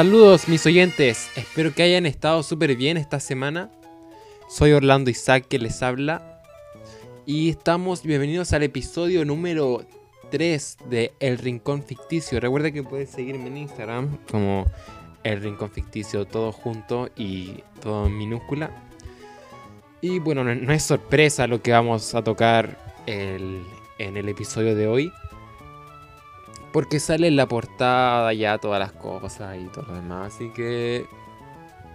Saludos mis oyentes, espero que hayan estado súper bien esta semana. Soy Orlando Isaac que les habla y estamos bienvenidos al episodio número 3 de El Rincón Ficticio. Recuerda que puedes seguirme en Instagram como El Rincón Ficticio, todo junto y todo en minúscula. Y bueno, no, es sorpresa lo que vamos a tocar en el episodio de hoy. Porque sale en la portada ya todas las cosas y todo lo demás. Así que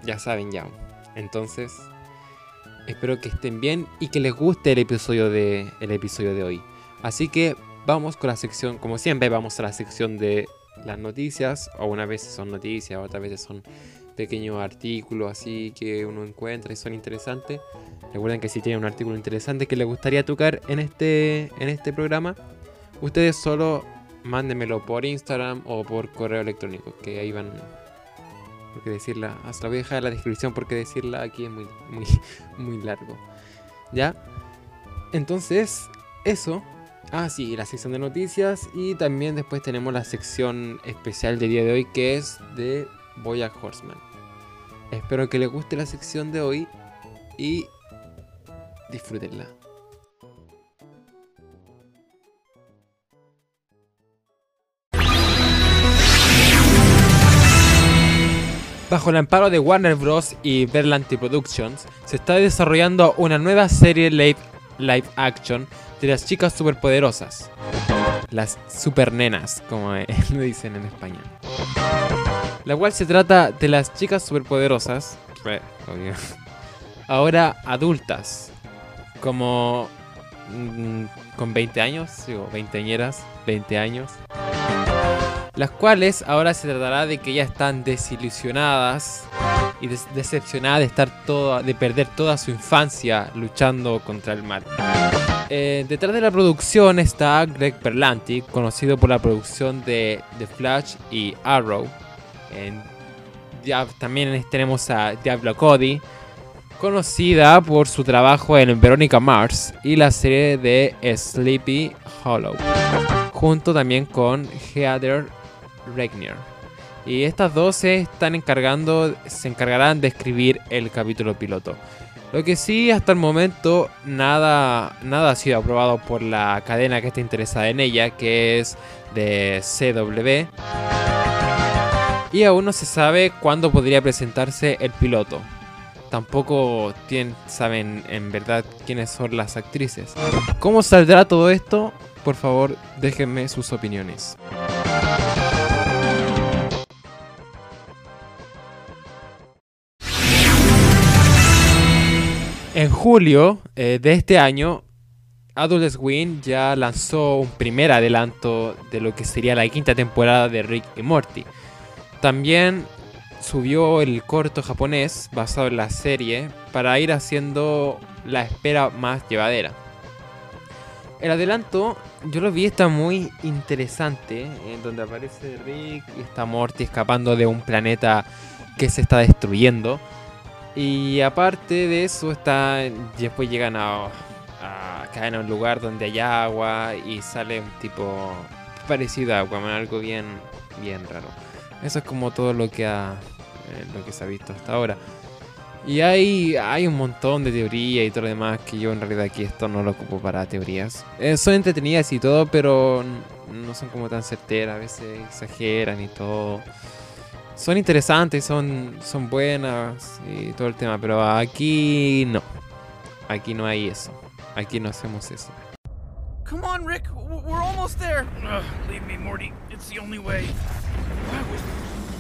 ya saben ya. Entonces, espero que estén bien y que les guste el episodio de, el episodio de hoy. Así que vamos con la sección, como siempre, vamos a la sección de las noticias. O unas veces son noticias, otras veces son pequeños artículos así que uno encuentra y son interesantes. Recuerden que si tienen un artículo interesante que les gustaría tocar en este, en este programa, ustedes solo mándenmelo por Instagram o por correo electrónico, que ahí van. Porque decirla, hasta la voy a dejar en la descripción porque decirla aquí es muy, muy, muy largo. ¿Ya? Entonces, eso. Ah, sí, la sección de noticias y también después tenemos la sección especial del día de hoy que es de Boyack Horseman. Espero que les guste la sección de hoy y disfrútenla. Bajo el amparo de Warner Bros. y Berlanti Productions, se está desarrollando una nueva serie live, live action de las chicas superpoderosas. Las supernenas, como lo dicen en español. La cual se trata de las chicas superpoderosas, ahora adultas, como mm, con 20 años, digo, veinteañeras, 20 años las cuales ahora se tratará de que ya están desilusionadas y decepcionadas de estar toda, de perder toda su infancia luchando contra el mal. Eh, detrás de la producción está Greg Berlanti, conocido por la producción de The Flash y Arrow. También tenemos a Diablo Cody, conocida por su trabajo en Veronica Mars y la serie de Sleepy Hollow junto también con Heather Regnier. Y estas dos se están encargando, se encargarán de escribir el capítulo piloto. Lo que sí, hasta el momento, nada, nada ha sido aprobado por la cadena que está interesada en ella, que es de CW. Y aún no se sabe cuándo podría presentarse el piloto. Tampoco tienen- saben en verdad quiénes son las actrices. ¿Cómo saldrá todo esto? Por favor, déjenme sus opiniones. En julio eh, de este año, Adult Swim ya lanzó un primer adelanto de lo que sería la quinta temporada de Rick y Morty. También subió el corto japonés basado en la serie para ir haciendo la espera más llevadera. El adelanto, yo lo vi, está muy interesante, en donde aparece Rick y está Morty escapando de un planeta que se está destruyendo. Y aparte de eso, está, después llegan a, a caen a un lugar donde hay agua y sale un tipo parecido a Aquaman, algo bien, bien raro. Eso es como todo lo que ha, eh, lo que se ha visto hasta ahora. Y hay, hay un montón de teorías y todo lo demás que yo en realidad aquí esto no lo ocupo para teorías. Eh, son entretenidas y todo, pero no son como tan certeras, a veces exageran y todo. Son interesantes, son, son buenas y todo el tema, pero aquí no. Aquí no hay eso. Aquí no hacemos eso. Come on, Rick. We're almost there. Ugh, leave me, Morty. It's the only way. What?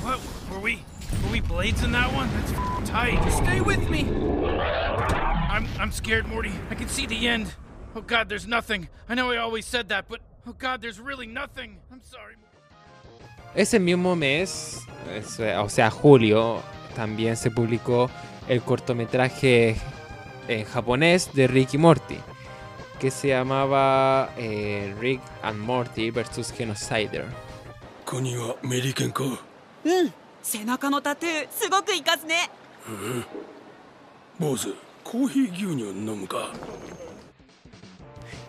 What? Were we? Were we blades in that one? That's tight. Stay with me. I'm I'm scared, Morty. I can see the end. Oh God, there's nothing. I know I always said that, but oh God, there's really nothing. I'm sorry. Ese mismo mes, es- o sea, julio, también se publicó el cortometraje en japonés de Rick y Morty, que se llamaba eh, Rick and Morty vs. Genocider. 国はメリケンかうん背中のタトゥーすごくいかすね坊主コーヒー牛乳飲むか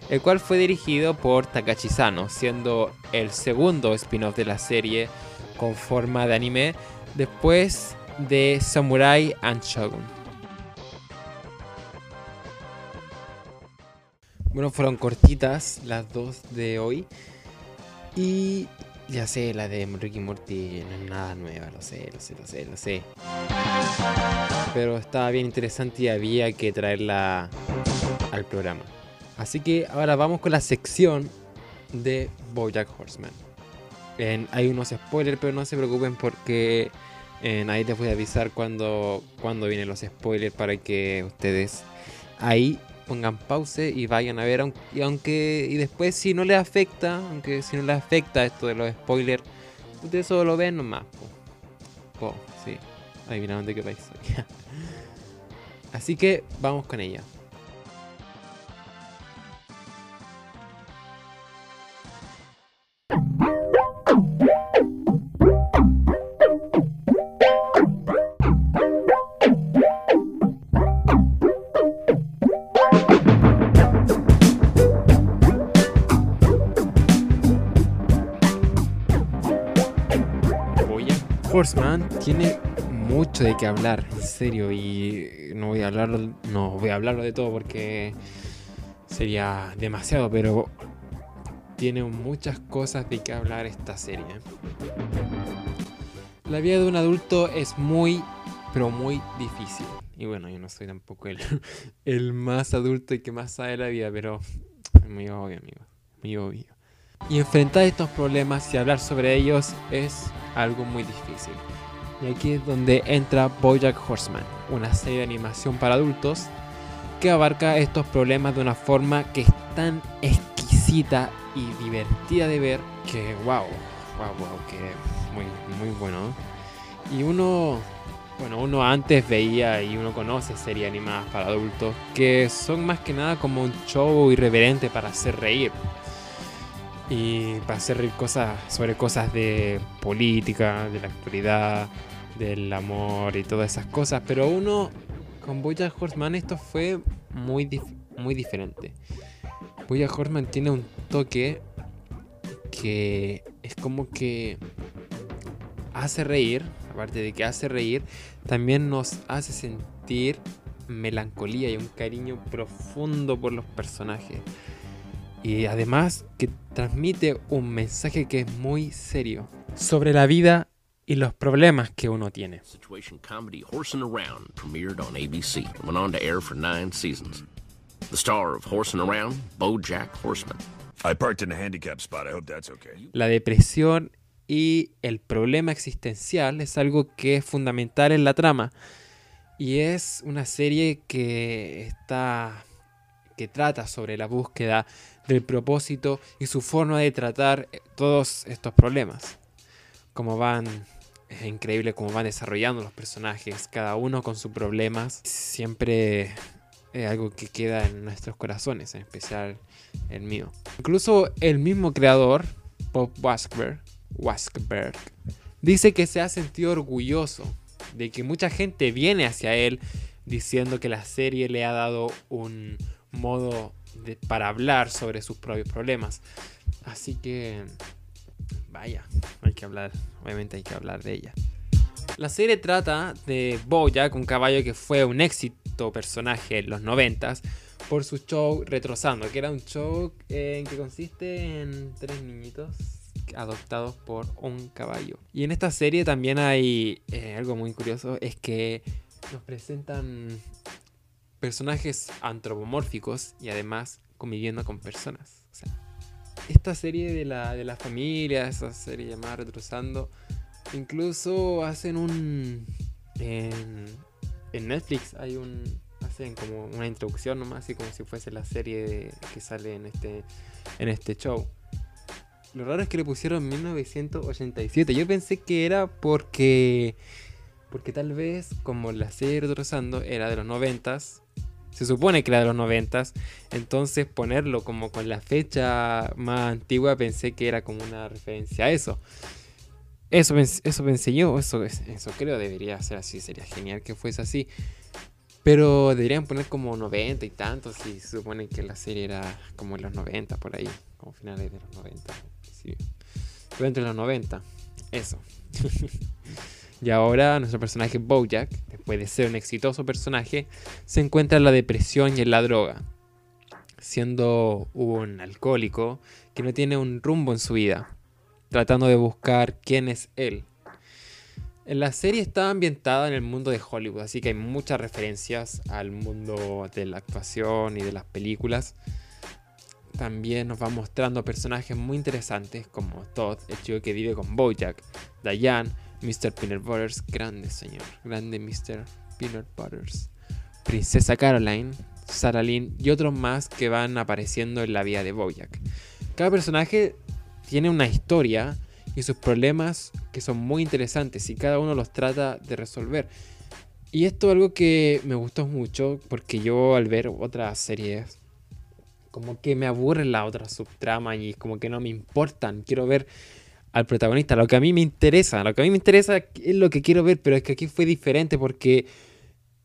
el cual fue dirigido por Takashi Sano, siendo el segundo spin-off de la serie con forma de anime después de Samurai and Shogun. Bueno, fueron cortitas las dos de hoy. Y ya sé, la de Ricky Morty no es nada nueva, lo sé, lo sé, lo sé, lo sé. Pero estaba bien interesante y había que traerla al programa. Así que ahora vamos con la sección de Bojack Horseman. En- hay unos spoilers, pero no se preocupen porque en ahí les voy a avisar cuando, cuando vienen los spoilers para que ustedes ahí pongan pause y vayan a ver. Y aunque y después si no les afecta, aunque si no les afecta esto de los spoilers, ustedes solo lo ven nomás. Po, Po, sí, adivinaron de qué país. Así que vamos con ella. Horseman tiene mucho de qué hablar, en serio, y no voy a hablar, no voy a hablarlo de todo porque sería demasiado, pero tiene muchas cosas de qué hablar esta serie. La vida de un adulto es muy, pero muy difícil. Y bueno, yo no soy tampoco el, el más adulto y que más sabe la vida, pero es muy obvio, amigo. Muy obvio. Y enfrentar estos problemas y hablar sobre ellos es algo muy difícil. Y aquí es donde entra Bojack Horseman, una serie de animación para adultos que abarca estos problemas de una forma que es tan exquisita y divertida de ver que wow, wow, wow, que muy, muy bueno. Y uno, bueno, uno antes veía y uno conoce series animadas para adultos que son más que nada como un show irreverente para hacer reír y para hacer reír cosas sobre cosas de política, de la actualidad, del amor y todas esas cosas. Pero uno con Bojack Horseman esto fue muy, muy diferente. Bojack Horseman tiene un toque que es como que hace reír, aparte de que hace reír, también nos hace sentir melancolía y un cariño profundo por los personajes. Y además que transmite un mensaje que es muy serio sobre la vida y los problemas que uno tiene. Situation comedy Around premiered on ABC went on to air for seasons. The star of Horsin' Around, Bojack Horseman. I parked in a handicap spot. I hope that's okay. La depresión y el problema existencial es algo que es fundamental en la trama. Y es una serie que está que trata sobre la búsqueda del propósito y su forma de tratar todos estos problemas. Como van es increíble cómo van desarrollando los personajes, cada uno con sus problemas. Siempre es algo que queda en nuestros corazones, en especial el mío. Incluso el mismo creador, Bob Waskberg, dice que se ha sentido orgulloso de que mucha gente viene hacia él diciendo que la serie le ha dado un modo para hablar sobre sus propios problemas. Así que, vaya, hay que hablar, obviamente hay que hablar de ella. La serie trata de Bojack, un caballo que fue un éxito personaje en los noventas por su show Retrosando, que era un show eh, que consiste en tres niñitos adoptados por un caballo. Y en esta serie también hay eh, algo muy curioso, es que nos presentan personajes antropomórficos y además conviviendo con personas. Esta serie de la, de la familia, esa serie llamada Retrosando, incluso hacen un... en Netflix hay un... Hacen como una introducción nomás, así como si fuese la serie que sale en este, en este show. Lo raro es que le pusieron 1987. Yo pensé que era porque... Porque tal vez como la serie Retrosando era de los 90s, se supone que era de los 90s, entonces ponerlo como con la fecha más antigua pensé que era como una referencia a eso. Eso, eso pensé yo, eso, es- eso creo debería ser así, sería genial que fuese así. Pero deberían poner como 90 y tantos si se supone que la serie era como en los 90 por ahí, como finales de los 90. Sí. Entre los 90, eso. Y ahora nuestro personaje Bojack, después de ser un exitoso personaje, se encuentra en la depresión y en la droga, siendo un alcohólico que no tiene un rumbo en su vida, tratando de buscar quién es él. La serie está ambientada en el mundo de Hollywood, así que hay muchas referencias al mundo de la actuación y de las películas. También nos va mostrando personajes muy interesantes como Todd, el chico que vive con Bojack, Diane, Mr. Peanut Butters, grande señor, grande Mr. Peanut Butters, Princesa Caroline, Sarah Lynn y otros más que van apareciendo en la vida de Bojack. Cada personaje tiene una historia y sus problemas que son muy interesantes y cada uno los trata de resolver. Y esto es algo que me gustó mucho porque yo al ver otras series como que me aburren las otras subtramas y como que no me importan. Quiero ver al protagonista, lo que a mí me interesa, lo que a mí me interesa es lo que quiero ver, pero es que aquí fue diferente porque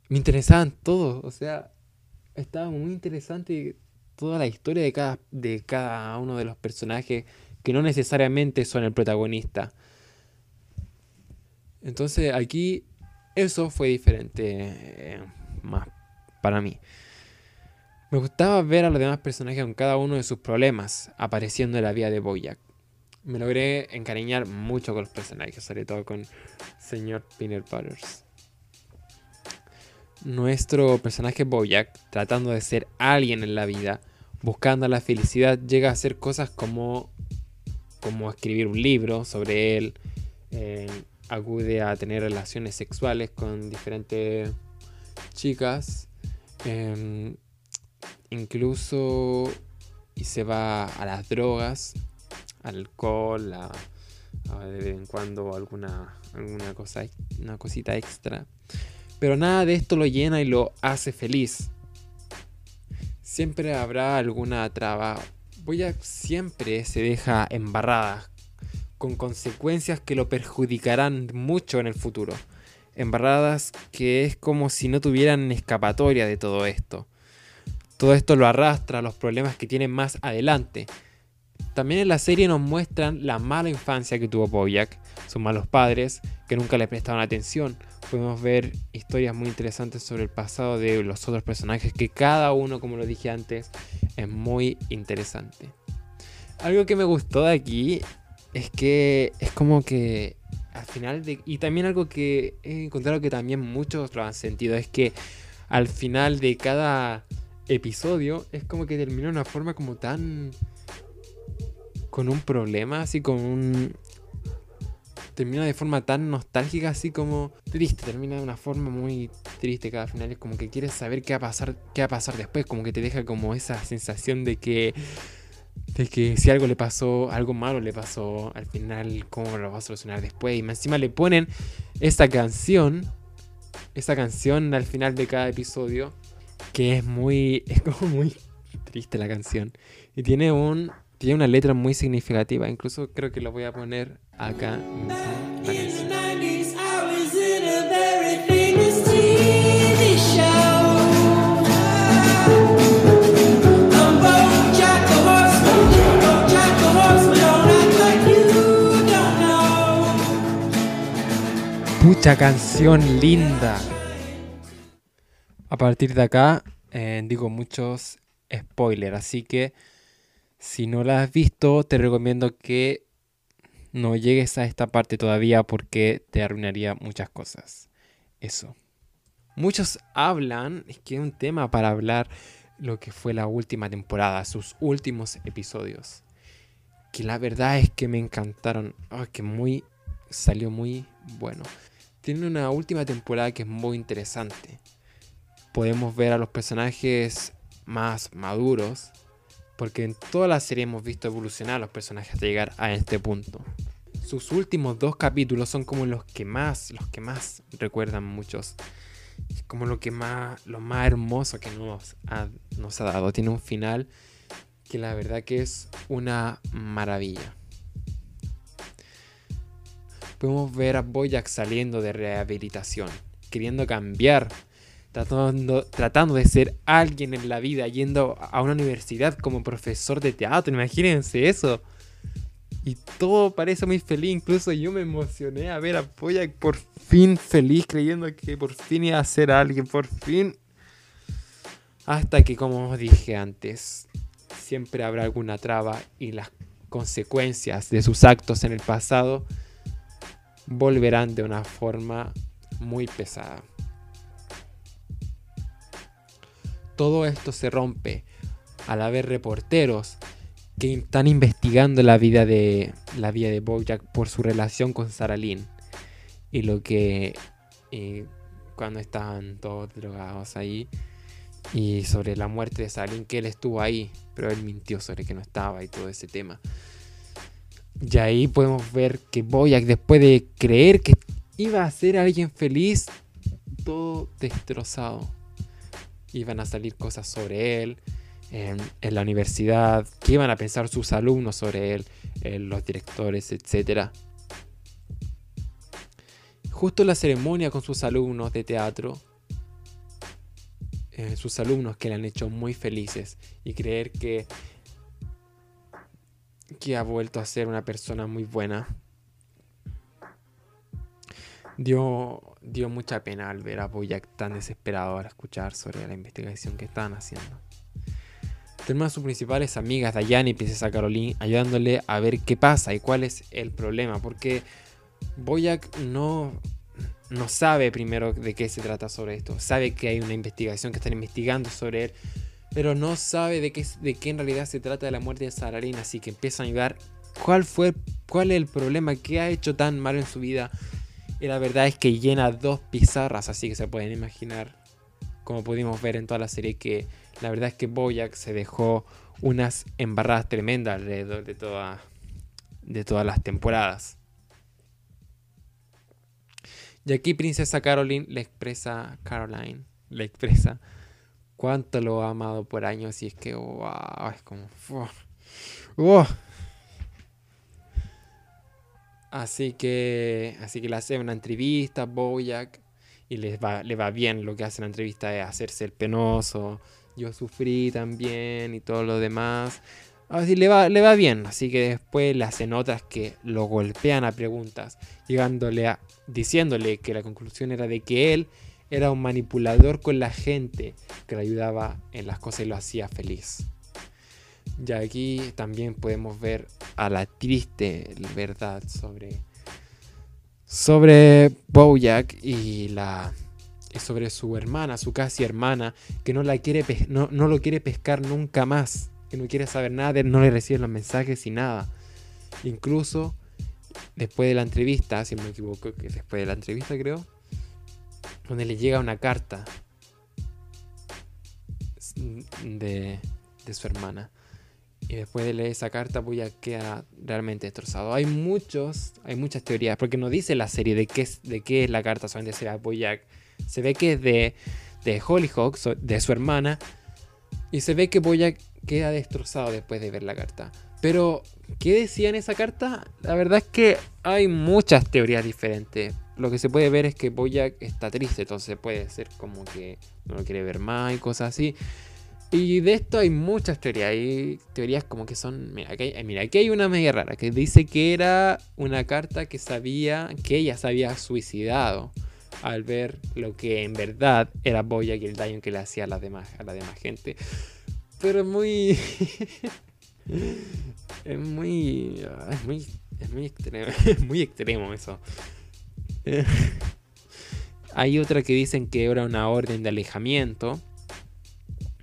me interesaban todos, o sea, estaba muy interesante toda la historia de cada, de cada uno de los personajes que no necesariamente son el protagonista. Entonces aquí eso fue diferente eh, más para mí. Me gustaba ver a los demás personajes con cada uno de sus problemas apareciendo en la vida de Boyack. Me logré encariñar mucho con los personajes, sobre todo con señor Peanut Butters. Nuestro personaje Boyack, tratando de ser alguien en la vida, buscando la felicidad, llega a hacer cosas como, como escribir un libro sobre él, eh, acude a tener relaciones sexuales con diferentes chicas, eh, incluso y se va a las drogas, alcohol, a, a de vez en cuando alguna, alguna cosa, una cosita extra. Pero nada de esto lo llena y lo hace feliz. Siempre habrá alguna traba. Voy a siempre se deja embarrada con consecuencias que lo perjudicarán mucho en el futuro. Embarradas que es como si no tuvieran escapatoria de todo esto. Todo esto lo arrastra a los problemas que tienen más adelante. También en la serie nos muestran la mala infancia que tuvo Bojack, sus malos padres, que nunca le prestaban atención. Podemos ver historias muy interesantes sobre el pasado de los otros personajes, que cada uno, como lo dije antes, es muy interesante. Algo que me gustó de aquí es que es como que al final de... Y también algo que he encontrado que también muchos lo han sentido, es que al final de cada episodio es como que termina de una forma como tan con un problema, así con un... Termina de forma tan nostálgica, así como triste. Termina de una forma muy triste cada final. Es como que quieres saber qué va a pasar, qué va a pasar después. Como que te deja como esa sensación de que. De que si algo le pasó, algo malo le pasó, al final, ¿cómo lo va a solucionar después? Y encima le ponen esa canción. Esa canción al final de cada episodio. Que es muy. Es como muy triste la canción. Y tiene un tiene una letra muy significativa. Incluso creo que lo voy a poner acá. Pucha canción linda. A partir de acá eh, digo muchos spoilers, así que si no la has visto, te recomiendo que no llegues a esta parte todavía porque te arruinaría muchas cosas. Eso. Muchos hablan, es que es un tema para hablar lo que fue la última temporada, sus últimos episodios. Que la verdad es que me encantaron. Oh, que muy. salió muy bueno. Tiene una última temporada que es muy interesante. Podemos ver a los personajes más maduros, porque en toda la serie hemos visto evolucionar a los personajes hasta llegar a este punto. Sus últimos dos capítulos son como los que más, los que más recuerdan muchos. Es como lo que más, lo más hermoso que nos ha, nos ha dado. Tiene un final que la verdad que es una maravilla. Podemos ver a Boyack saliendo de rehabilitación, queriendo cambiar tratando, tratando de ser alguien en la vida, yendo a una universidad como profesor de teatro, imagínense eso. Y todo parece muy feliz. Incluso yo me emocioné a ver a Boyack por fin feliz, creyendo que por fin iba a ser alguien. Por fin. Hasta que, como dije antes, siempre habrá alguna traba y las consecuencias de sus actos en el pasado volverán de una forma muy pesada. Todo esto se rompe al haber reporteros que están investigando la vida de la vida de Bojack por su relación con Sarah Lynn. Y lo que eh, cuando estaban todos drogados ahí y sobre la muerte de Sarah Lynn que él estuvo ahí pero él mintió sobre que no estaba y todo ese tema. Y ahí podemos ver que Boyack después de creer que iba a ser alguien feliz todo destrozado iban a salir cosas sobre él en, la universidad, qué iban a pensar sus alumnos sobre él, los directores, etc. Justo en la ceremonia con sus alumnos de teatro, eh, sus alumnos que le han hecho muy felices y creer que, que ha vuelto a ser una persona muy buena. Dio, dio mucha pena al ver a Boyack tan desesperado al escuchar sobre la investigación que estaban haciendo. Termina sus principales amigas Diane y Princesa Caroline ayudándole a ver qué pasa y cuál es el problema. Porque Boyack no, no sabe primero de qué se trata sobre esto. Sabe que hay una investigación que están investigando sobre él. Pero no sabe de qué, de qué en realidad se trata de la muerte de Sarah Lynn. Así que empieza a ayudar. ¿Cuál fue cuál es el problema? ¿Qué ha hecho tan mal en su vida? Y la verdad es que llena dos pizarras. Así que se pueden imaginar. Como pudimos ver en toda la serie que la verdad es que Boyack se dejó unas embarradas tremendas alrededor de, toda, de todas las temporadas. Y aquí Princesa Caroline le expresa, Caroline, le expresa cuánto lo ha amado por años y es que, wow, es como... ¡Oh! Así que, así que le hace una entrevista a Boyack y les va, le va bien. Lo que hace en la entrevista es hacerse el penoso, yo sufrí también y todo lo demás. Así le va, le va bien, así que después le hacen otras que lo golpean a preguntas, llegándole diciéndole que la conclusión era de que él era un manipulador con la gente que le ayudaba en las cosas y lo hacía feliz. Y aquí también podemos ver a la triste verdad sobre sobre Bojack y la sobre su hermana, su casi hermana, que no, la quiere no, no, lo quiere pescar nunca más, que no quiere saber nada, no le recibe los mensajes y nada. Incluso después de la entrevista, si no me equivoco, que después de la entrevista creo, donde le llega una carta de, de su hermana. Y después de leer esa carta, voy a quedar realmente destrozado. Hay muchos, hay muchas teorías, porque no dice la serie de qué es, de qué es la carta, solamente será Boyack se ve que es de, de Hollyhock, de su hermana. Y se ve que Boyack queda destrozado después de ver la carta. Pero, ¿qué decía en esa carta? La verdad es que hay muchas teorías diferentes. Lo que se puede ver es que Boyack está triste, entonces puede ser como que no lo quiere ver más y cosas así. Y de esto hay muchas teorías. Hay teorías como que son. Mira aquí, hay, mira, aquí hay una media rara que dice que era una carta que sabía que ella se había suicidado al ver lo que en verdad era Boya y el daño que le hacía a la demás, a la demás gente. Pero es muy. es muy. Es muy. Es muy extremo, es muy extremo eso. hay otra que dicen que era una orden de alejamiento.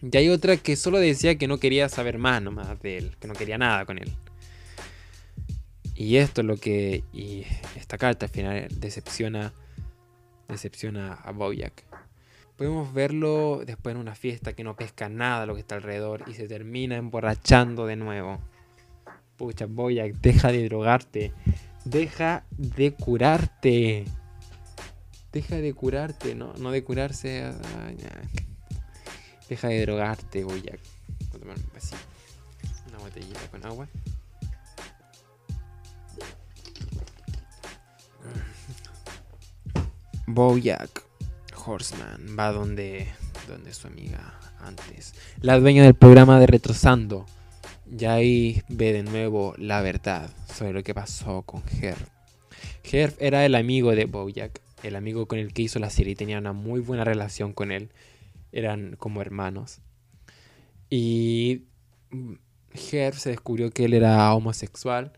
Y hay otra que solo decía que no quería saber más nomás de él, que no quería nada con él. Y esto es lo que. Y esta carta al final decepciona decepciona a Boyack. Podemos verlo después en una fiesta que no pesca nada lo que está alrededor y se termina emborrachando de nuevo. Pucha, Boyack, deja de drogarte. Deja de curarte. Deja de curarte, no, no de curarse. Deja de drogarte, Boyack. Voy a tomar. Una botellita con agua. Bojack Horseman va donde, donde su amiga antes, la dueña del programa de Retrosando, Y ahí ve de nuevo la verdad sobre lo que pasó con Herb. Herb era el amigo de Bojack, el amigo con el que hizo la serie. Tenía una muy buena relación con él. Eran como hermanos. Y Herb se descubrió que él era homosexual.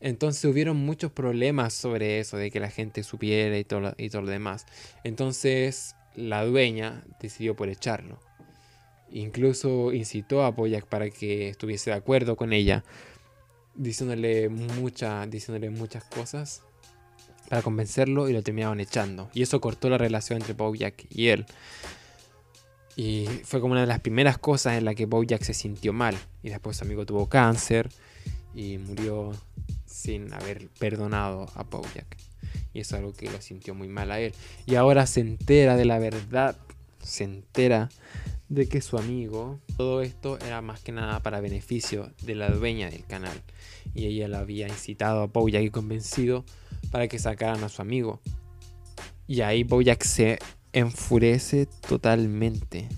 Entonces hubieron muchos problemas sobre eso, de que la gente supiera y todo, lo- y todo lo demás. Entonces la dueña decidió por echarlo. Incluso incitó a Boyack para que estuviese de acuerdo con ella, diciéndole, diciéndole muchas cosas para convencerlo y lo terminaban echando. Y eso cortó la relación entre Bojack y él. Y fue como una de las primeras cosas en la que Bojack se sintió mal. Y después su amigo tuvo cáncer y murió sin haber perdonado a Bojack. Y eso es algo que lo sintió muy mal a él. Y ahora se entera de la verdad. Se entera de que su amigo, todo esto era más que nada para beneficio de la dueña del canal. Y ella lo había incitado a Bojack y convencido para que sacaran a su amigo. Y ahí Bojack se enfurece totalmente.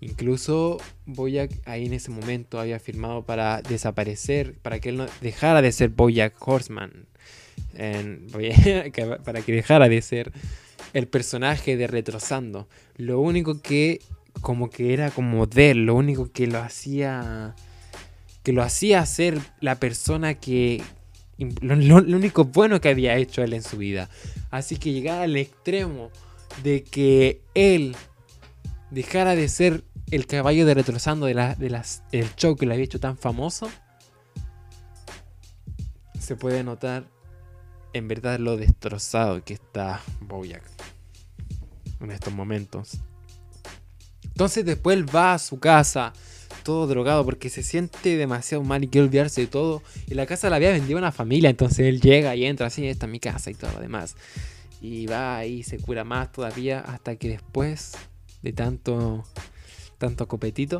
Incluso Bojack ahí en ese momento había firmado para desaparecer, para que él no dejara de ser Bojack Horseman. Para que dejara de ser el personaje de Retrosando. Lo único que como que era como de él, lo único que lo hacía que lo hacía ser la persona que lo, lo- único bueno que había hecho él en su vida. Así que llegar al extremo de que él dejara de ser el caballo de retrosando de la, de las, del show que le había hecho tan famoso, se puede notar en verdad lo destrozado que está Bojack en estos momentos. Entonces después él va a su casa, todo drogado, porque se siente demasiado mal y quiere olvidarse de todo. Y la casa la había vendido a una familia, entonces él llega y entra así, esta es mi casa y todo lo demás. Y va ahí, se cura más todavía, hasta que después de tanto, tanto copetito,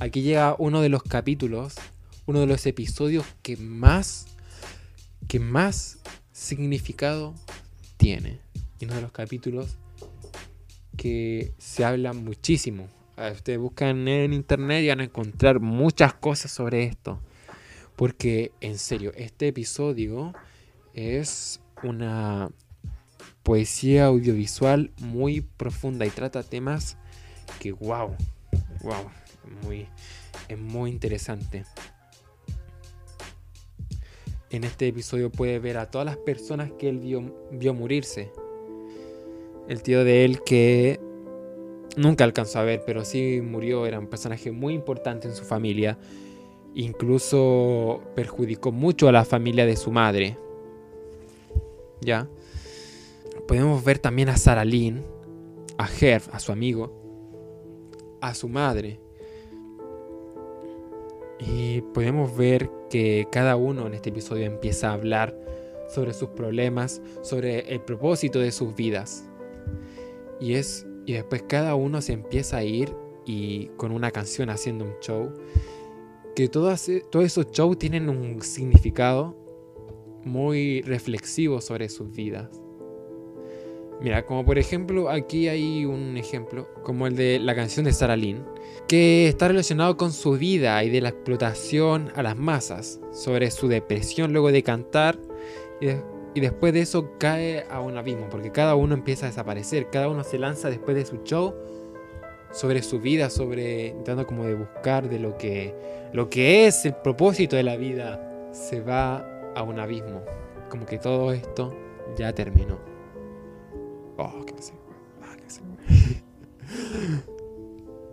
aquí llega uno de los capítulos, uno de los episodios que más, que más significado tiene. Y uno de los capítulos que se habla muchísimo. Ustedes buscan en internet y van a encontrar muchas cosas sobre esto. Porque, en serio, este episodio es una poesía audiovisual muy profunda y trata temas que, wow, wow, muy, es muy interesante. En este episodio puede ver a todas las personas que él vio, vio morirse. El tío de él que nunca alcanzó a ver, pero sí murió, era un personaje muy importante en su familia. Incluso perjudicó mucho a la familia de su madre. ¿Ya? Podemos ver también a Sarah Lynn, a Herb, a su amigo, a su madre. Y podemos ver que cada uno en este episodio empieza a hablar sobre sus problemas, sobre el propósito de sus vidas. Y es y después cada uno se empieza a ir y con una canción haciendo un show que todas, todos esos shows tienen un significado muy reflexivo sobre sus vidas. Mira, como por ejemplo, aquí hay un ejemplo, como el de la canción de Sarah Lynn, que está relacionado con su vida y de la explotación a las masas, sobre su depresión luego de cantar y, de- y después de eso cae a un abismo, porque cada uno empieza a desaparecer, cada uno se lanza después de su show sobre su vida, sobre intentando como de buscar de lo que lo que es el propósito de la vida, se va a un abismo, como que todo esto ya terminó. Oh, qué sé, ah, qué sé.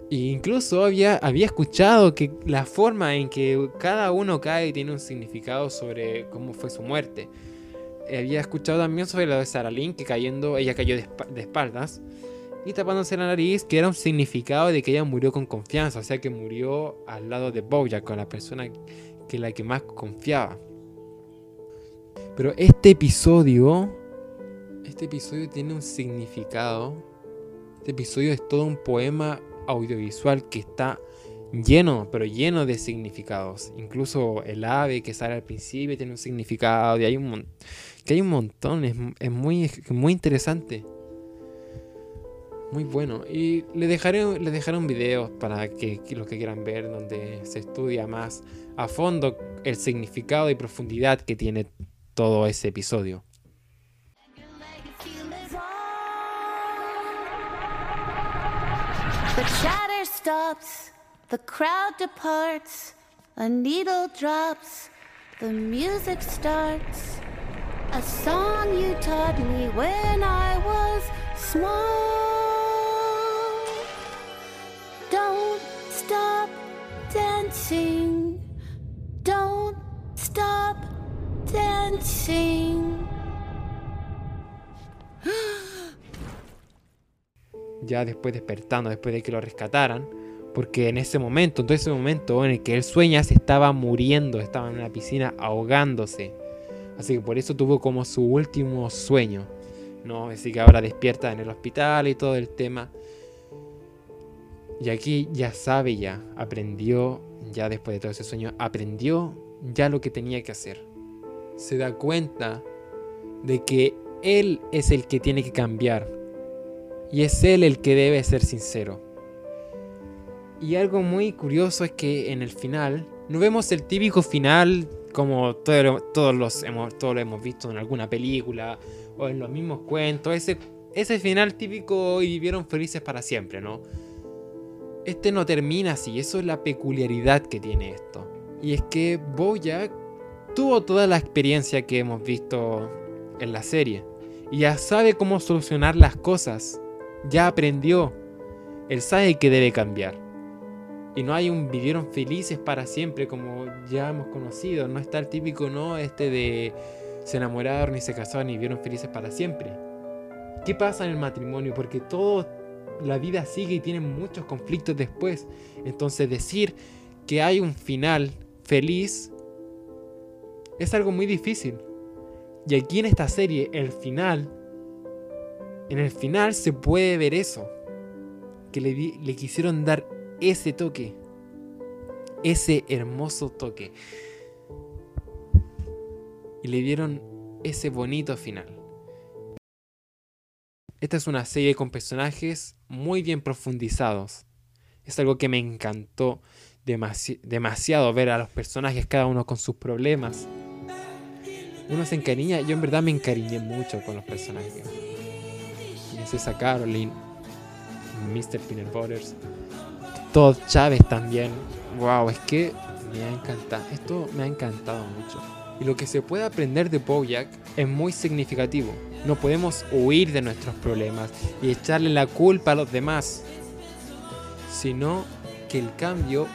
Y incluso había, había escuchado que la forma en que cada uno cae tiene un significado sobre cómo fue su muerte. Había escuchado también sobre lo de Sarah Lynn, que cayendo, ella cayó de espaldas y tapándose la nariz, que era un significado de que ella murió con confianza, o sea que murió al lado de Bojack, con la persona que la que más confiaba. Pero este episodio, este episodio tiene un significado. Este episodio es todo un poema audiovisual que está lleno, pero lleno de significados. Incluso el ave que sale al principio tiene un significado, y hay un, que hay un montón, es, es muy, muy interesante. Muy bueno. Y le dejaré, les dejaré un video para que los que quieran ver, donde se estudia más a fondo el significado y profundidad que tiene todo ese episodio. Chatter stops, the crowd departs, a needle drops, the music starts. A song you taught me when I was small. Don't stop dancing. Don't stop dancing. Ya después despertando, después de que lo rescataran, porque en ese momento, en todo ese momento en el que él sueña, se estaba muriendo, estaba en una piscina ahogándose. Así que por eso tuvo como su último sueño, ¿no? Así que ahora despierta en el hospital y todo el tema. Y aquí ya sabe ya, aprendió, ya después de todo ese sueño, aprendió ya lo que tenía que hacer. Se da cuenta de que él es el que tiene que cambiar, y es él el que debe ser sincero. Y algo muy curioso es que en el final no vemos el típico final como todo- todos, los hemos, lo hemos visto en alguna película o en los mismos cuentos. Ese, ese final típico y vivieron felices para siempre, ¿no? Este no termina así, eso es la peculiaridad que tiene esto. Y es que Bojack tuvo toda la experiencia que hemos visto en la serie. Y ya sabe cómo solucionar las cosas ya aprendió. Él sabe que debe cambiar. Y no hay un vivieron felices para siempre como ya hemos conocido. No está el típico no este de se enamoraron y se casaron y vivieron felices para siempre. ¿Qué pasa en el matrimonio? Porque todo la vida sigue y tiene muchos conflictos después. Entonces decir que hay un final feliz es algo muy difícil. Y aquí en esta serie el final en el final se puede ver eso. Que le, quisieron dar ese toque. Ese hermoso toque. Y le dieron ese bonito final. Esta es una serie con personajes muy bien profundizados. Es algo que me encantó demasi- demasiado ver a los personajes, cada uno con sus problemas. Uno se encariña, yo en verdad me encariñé mucho con los personajes. Princesa Caroline, Mr. Peanut Butters, Todd Chávez también. Wow, es que me ha encantado. Esto me ha encantado mucho. Y lo que se puede aprender de Bojack es muy significativo. No podemos huir de nuestros problemas y echarle la culpa a los demás, sino que el cambio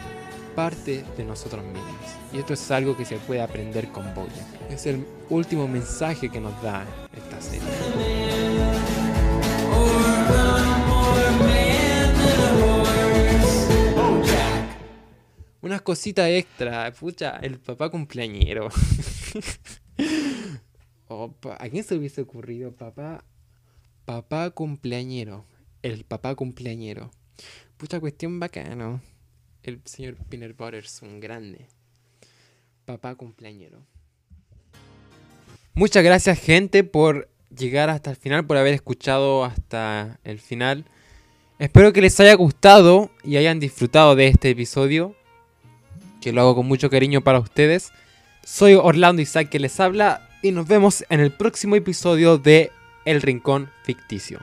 parte de nosotros mismos. Y esto es algo que se puede aprender con Bojack. Es el último mensaje que nos da Unas cositas extra, pucha, el papá cumpleañero. Opa, ¿A quién se hubiese ocurrido? Papá, papá cumpleañero. El papá cumpleañero. Pucha cuestión bacano. El señor Peanut Butter es un grande. Papá cumpleañero. Muchas gracias gente por llegar hasta el final, por haber escuchado hasta el final. Espero que les haya gustado y hayan disfrutado de este episodio. Que lo hago con mucho cariño para ustedes. Soy Orlando Isaac que les habla y nos vemos en el próximo episodio de El Rincón Ficticio.